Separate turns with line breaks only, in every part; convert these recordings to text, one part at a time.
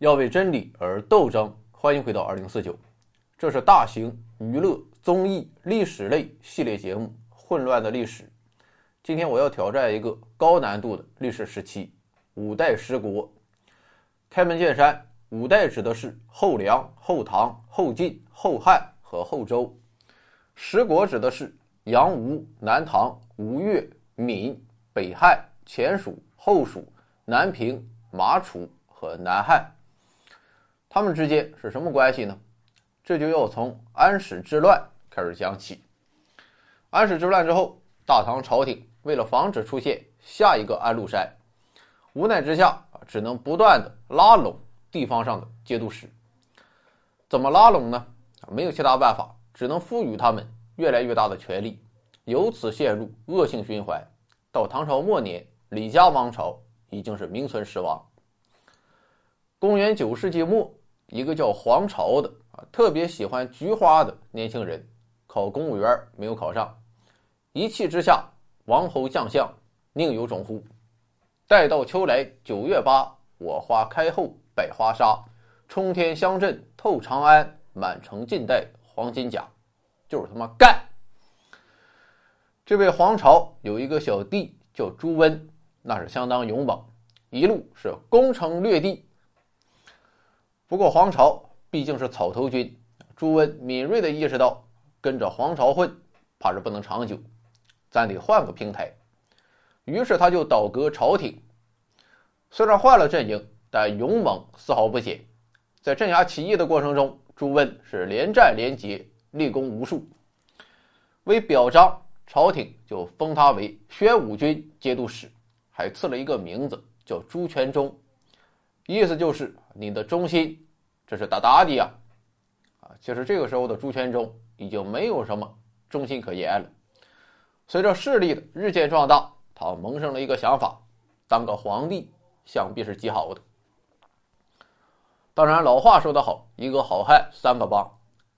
要为真理而斗争。欢迎回到二零四九，这是大型娱乐综艺历史类系列节目《混乱的历史》。今天我要挑战一个高难度的历史时期——五代十国。开门见山，五代指的是后梁、后唐、后晋、后汉和后周；十国指的是杨、吴、南唐、吴越、闽、北汉、前蜀、后蜀、南平、马楚和南汉。他们之间是什么关系呢？这就要从安史之乱开始讲起。安史之乱之后，大唐朝廷为了防止出现下一个安禄山，无奈之下，只能不断的拉拢地方上的节度使。怎么拉拢呢？没有其他办法，只能赋予他们越来越大的权力，由此陷入恶性循环。到唐朝末年，李家王朝已经是名存实亡。公元九世纪末。一个叫黄巢的啊，特别喜欢菊花的年轻人，考公务员没有考上，一气之下，王侯将相宁有种乎？待到秋来九月八，我花开后百花杀，冲天香阵透长安，满城尽带黄金甲，就是他妈干！这位黄巢有一个小弟叫朱温，那是相当勇猛，一路是攻城略地。不过黄巢毕竟是草头军，朱温敏锐地意识到，跟着黄巢混，怕是不能长久，咱得换个平台。于是他就倒戈朝廷。虽然换了阵营，但勇猛丝毫不减。在镇压起义的过程中，朱温是连战连捷，立功无数。为表彰，朝廷就封他为宣武军节度使，还赐了一个名字叫朱全忠。意思就是你的忠心，这是大大的呀，啊，其实这个时候的朱全忠已经没有什么忠心可言了。随着势力的日渐壮大，他萌生了一个想法：当个皇帝想必是极好的。当然，老话说得好，一个好汉三个帮，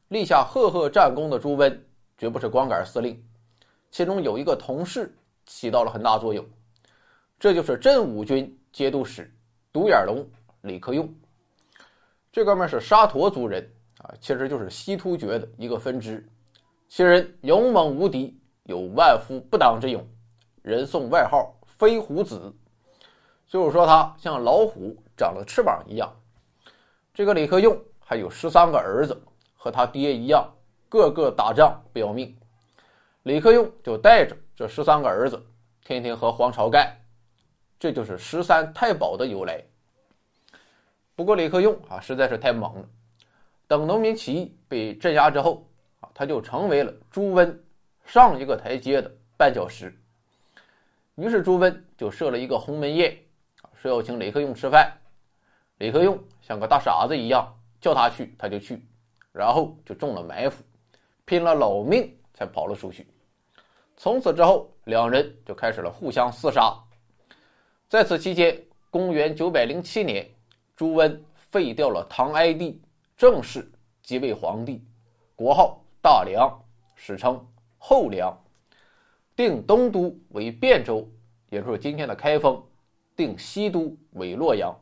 立下赫赫战功的朱温绝不是光杆司令，其中有一个同事起到了很大作用，这就是镇武军节度使独眼龙。李克用，这哥们是沙陀族人啊，其实就是西突厥的一个分支。其人勇猛无敌，有万夫不挡之勇，人送外号“飞虎子”，就是说他像老虎长了翅膀一样。这个李克用还有十三个儿子，和他爹一样，个个打仗不要命。李克用就带着这十三个儿子，天天和黄巢干，这就是十三太保的由来。不过李克用啊实在是太猛了，等农民起义被镇压之后啊，他就成为了朱温上一个台阶的绊脚石。于是朱温就设了一个鸿门宴，说要请李克用吃饭。李克用像个大傻子一样，叫他去他就去，然后就中了埋伏，拼了老命才跑了出去。从此之后，两人就开始了互相厮杀。在此期间，公元九百零七年。朱温废掉了唐哀帝，正式即位皇帝，国号大梁，史称后梁，定东都为汴州，也就是今天的开封，定西都为洛阳。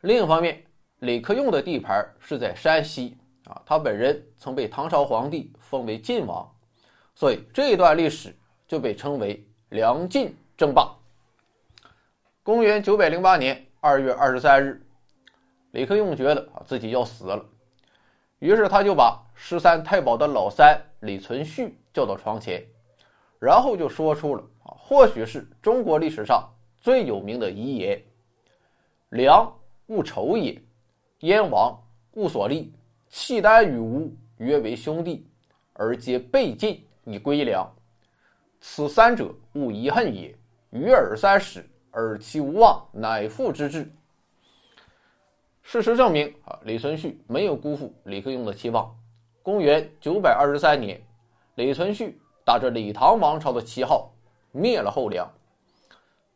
另一方面，李克用的地盘是在山西啊，他本人曾被唐朝皇帝封为晋王，所以这一段历史就被称为梁晋争霸。公元九百零八年。二月二十三日，李克用觉得啊自己要死了，于是他就把十三太保的老三李存勖叫到床前，然后就说出了啊或许是中国历史上最有名的遗言：“梁勿仇也，燕王勿所立，契丹与吴约为兄弟，而皆被晋以归梁，此三者勿遗恨也。与尔三使。”而其无望，乃父之志。事实证明啊，李存勖没有辜负李克用的期望。公元九百二十三年，李存勖打着李唐王朝的旗号灭了后梁，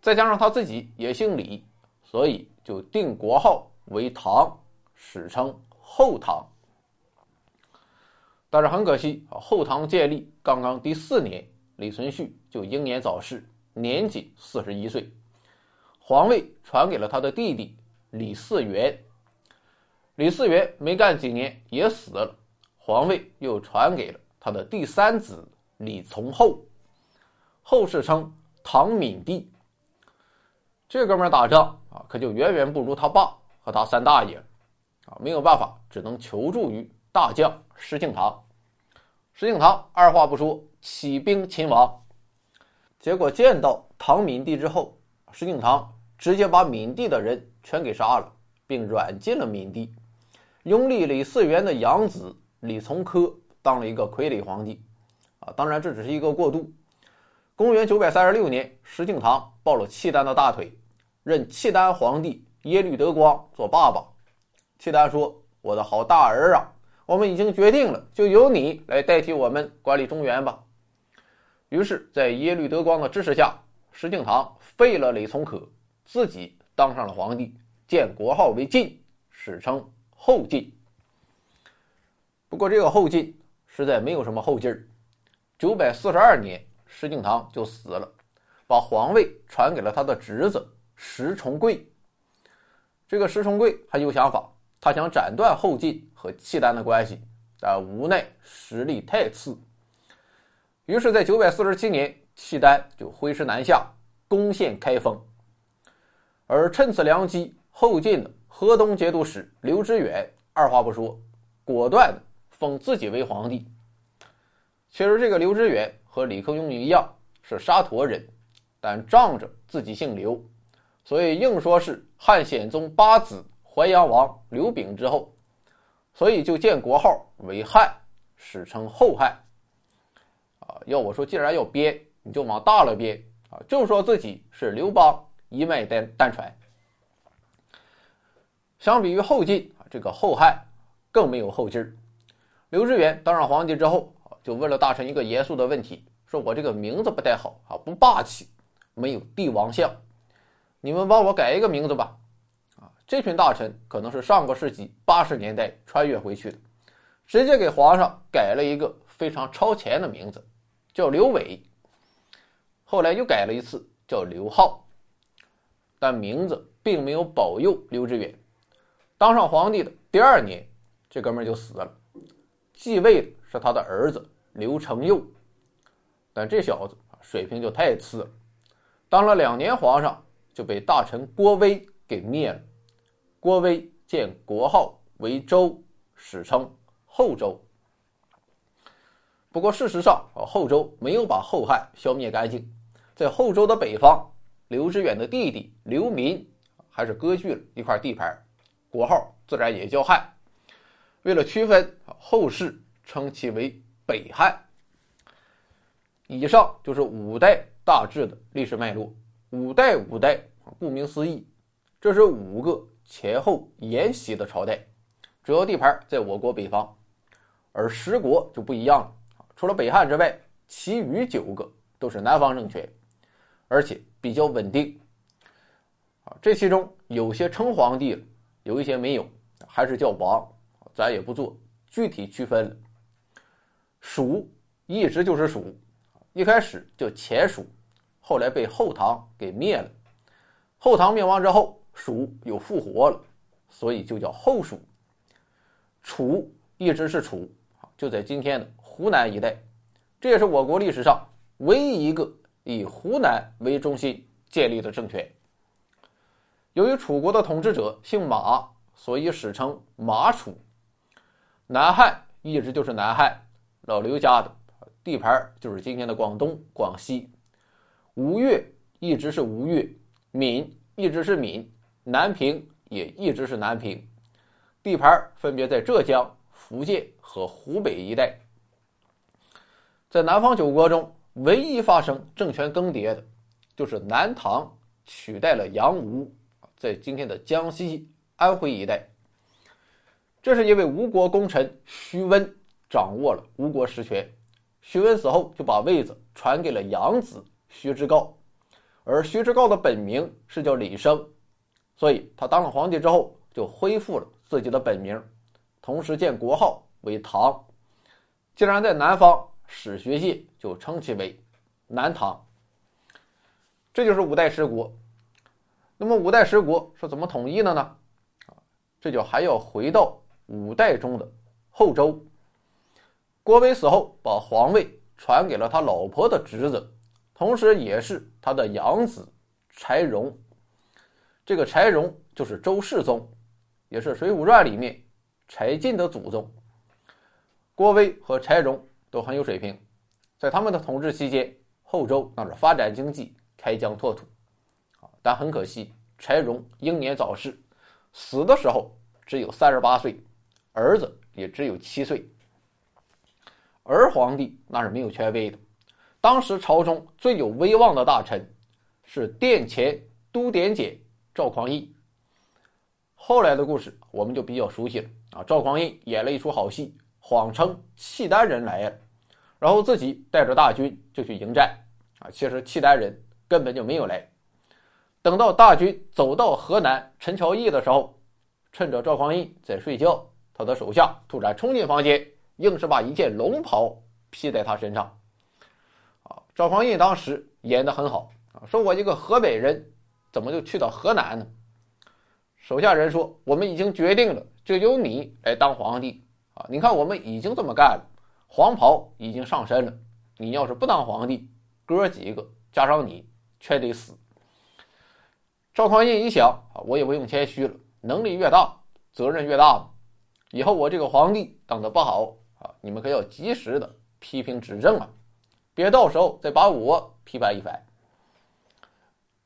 再加上他自己也姓李，所以就定国号为唐，史称后唐。但是很可惜啊，后唐建立刚刚第四年，李存勖就英年早逝，年仅四十一岁。皇位传给了他的弟弟李嗣源。李嗣源没干几年也死了，皇位又传给了他的第三子李从厚，后世称唐闵帝。这哥们打仗啊，可就远远不如他爸和他三大爷，啊，没有办法，只能求助于大将石敬瑭。石敬瑭二话不说起兵勤王，结果见到唐闵帝之后，石敬瑭直接把闵帝的人全给杀了，并软禁了闵帝，拥立李嗣源的养子李从珂当了一个傀儡皇帝。啊，当然这只是一个过渡。公元九百三十六年，石敬瑭抱了契丹的大腿，认契丹皇帝耶律德光做爸爸。契丹说：“我的好大儿啊！”我们已经决定了，就由你来代替我们管理中原吧。于是，在耶律德光的支持下，石敬瑭废了李从可，自己当上了皇帝，建国号为晋，史称后晋。不过，这个后晋实在没有什么后劲儿。九百四十二年，石敬瑭就死了，把皇位传给了他的侄子石重贵。这个石重贵很有想法。他想斩断后晋和契丹的关系，但无奈实力太次。于是，在九百四十七年，契丹就挥师南下，攻陷开封。而趁此良机，后晋的河东节度使刘知远二话不说，果断的封自己为皇帝。其实，这个刘知远和李克用一样是沙陀人，但仗着自己姓刘，所以硬说是汉显宗八子。淮阳王刘炳之后，所以就建国号为汉，史称后汉。啊，要我说，既然要编，你就往大了编啊，就说自己是刘邦一脉单单传。相比于后晋啊，这个后汉更没有后劲儿。刘知远当上皇帝之后，就问了大臣一个严肃的问题：说我这个名字不太好啊，不霸气，没有帝王相，你们帮我改一个名字吧。这群大臣可能是上个世纪八十年代穿越回去的，直接给皇上改了一个非常超前的名字，叫刘伟。后来又改了一次，叫刘浩。但名字并没有保佑刘知远。当上皇帝的第二年，这哥们就死了，继位的是他的儿子刘承佑。但这小子水平就太次了，当了两年皇上就被大臣郭威给灭了。郭威建国号为周，史称后周。不过事实上，后周没有把后汉消灭干净，在后周的北方，刘知远的弟弟刘民还是割据了一块地盘，国号自然也叫汉。为了区分，后世称其为北汉。以上就是五代大致的历史脉络。五代五代，顾名思义，这是五个。前后沿袭的朝代，主要地盘在我国北方，而十国就不一样了。除了北汉之外，其余九个都是南方政权，而且比较稳定。啊，这其中有些称皇帝，有一些没有，还是叫王，咱也不做具体区分了。蜀一直就是蜀，一开始叫前蜀，后来被后唐给灭了。后唐灭亡之后。蜀又复活了，所以就叫后蜀。楚一直是楚，就在今天的湖南一带，这也是我国历史上唯一一个以湖南为中心建立的政权。由于楚国的统治者姓马，所以史称马楚。南汉一直就是南汉，老刘家的地盘就是今天的广东、广西。吴越一直是吴越，闽一直是闽。南平也一直是南平，地盘分别在浙江、福建和湖北一带。在南方九国中，唯一发生政权更迭的，就是南唐取代了杨吴，在今天的江西、安徽一带。这是因为吴国功臣徐温掌握了吴国实权，徐温死后就把位子传给了养子徐之诰，而徐之诰的本名是叫李生。所以他当了皇帝之后，就恢复了自己的本名，同时建国号为唐。既然在南方，史学界就称其为南唐。这就是五代十国。那么五代十国是怎么统一的呢？这就还要回到五代中的后周。郭威死后，把皇位传给了他老婆的侄子，同时也是他的养子柴荣。这个柴荣就是周世宗，也是《水浒传》里面柴进的祖宗。郭威和柴荣都很有水平，在他们的统治期间，后周那是发展经济，开疆拓土。但很可惜，柴荣英年早逝，死的时候只有三十八岁，儿子也只有七岁。儿皇帝那是没有权威的，当时朝中最有威望的大臣是殿前都点检赵匡胤。后来的故事我们就比较熟悉了啊，赵匡胤演了一出好戏，谎称契丹人来了，然后自己带着大军就去迎战啊，其实契丹人根本就没有来。等到大军走到河南陈桥驿的时候，趁着赵匡胤在睡觉，他的手下突然冲进房间。硬是把一件龙袍披在他身上，啊！赵匡胤当时演得很好啊，说我一个河北人，怎么就去到河南呢？手下人说，我们已经决定了，就由你来当皇帝啊！你看，我们已经这么干了，黄袍已经上身了，你要是不当皇帝，哥几个加上你全得死。赵匡胤一想啊，我也不用谦虚了，能力越大，责任越大嘛。以后我这个皇帝当得不好。啊，你们可要及时的批评指正啊，别到时候再把我批判一番。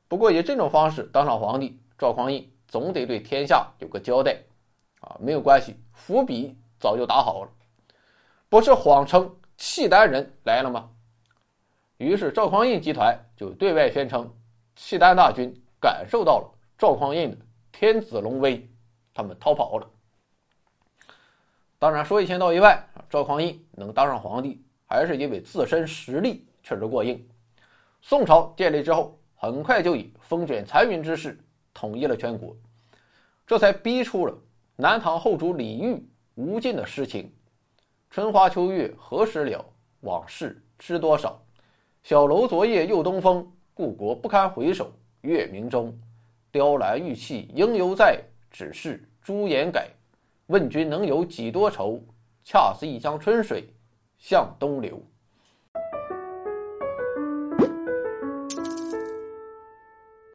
不过以这种方式当上皇帝，赵匡胤总得对天下有个交代啊。没有关系，伏笔早就打好了，不是谎称契丹人来了吗？于是赵匡胤集团就对外宣称，契丹大军感受到了赵匡胤的天子龙威，他们逃跑了。当然，说一千道一万，赵匡胤能当上皇帝，还是因为自身实力确实过硬。宋朝建立之后，很快就以风卷残云之势统一了全国，这才逼出了南唐后主李煜无尽的诗情：“春花秋月何时了？往事知多少？小楼昨夜又东风，故国不堪回首月明中。雕栏玉砌应犹在，只是朱颜改。”问君能有几多愁？恰似一江春水向东流。